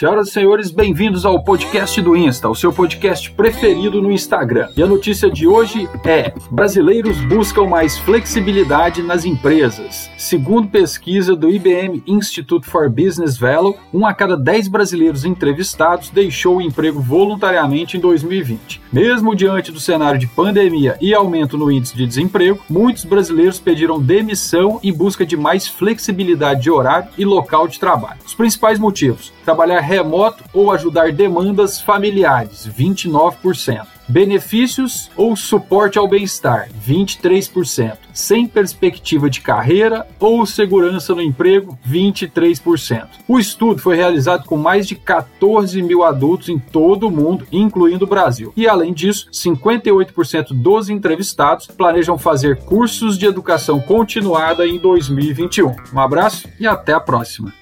Senhoras e senhores, bem-vindos ao podcast do Insta, o seu podcast preferido no Instagram. E a notícia de hoje é: brasileiros buscam mais flexibilidade nas empresas. Segundo pesquisa do IBM Institute for Business Value, um a cada dez brasileiros entrevistados deixou o emprego voluntariamente em 2020. Mesmo diante do cenário de pandemia e aumento no índice de desemprego, muitos brasileiros pediram demissão em busca de mais flexibilidade de horário e local de trabalho. Os principais motivos: trabalhar remoto ou ajudar demandas familiares, 29%. Benefícios ou suporte ao bem-estar, 23%. Sem perspectiva de carreira ou segurança no emprego, 23%. O estudo foi realizado com mais de 14 mil adultos em todo o mundo, incluindo o Brasil. E, além disso, 58% dos entrevistados planejam fazer cursos de educação continuada em 2021. Um abraço e até a próxima.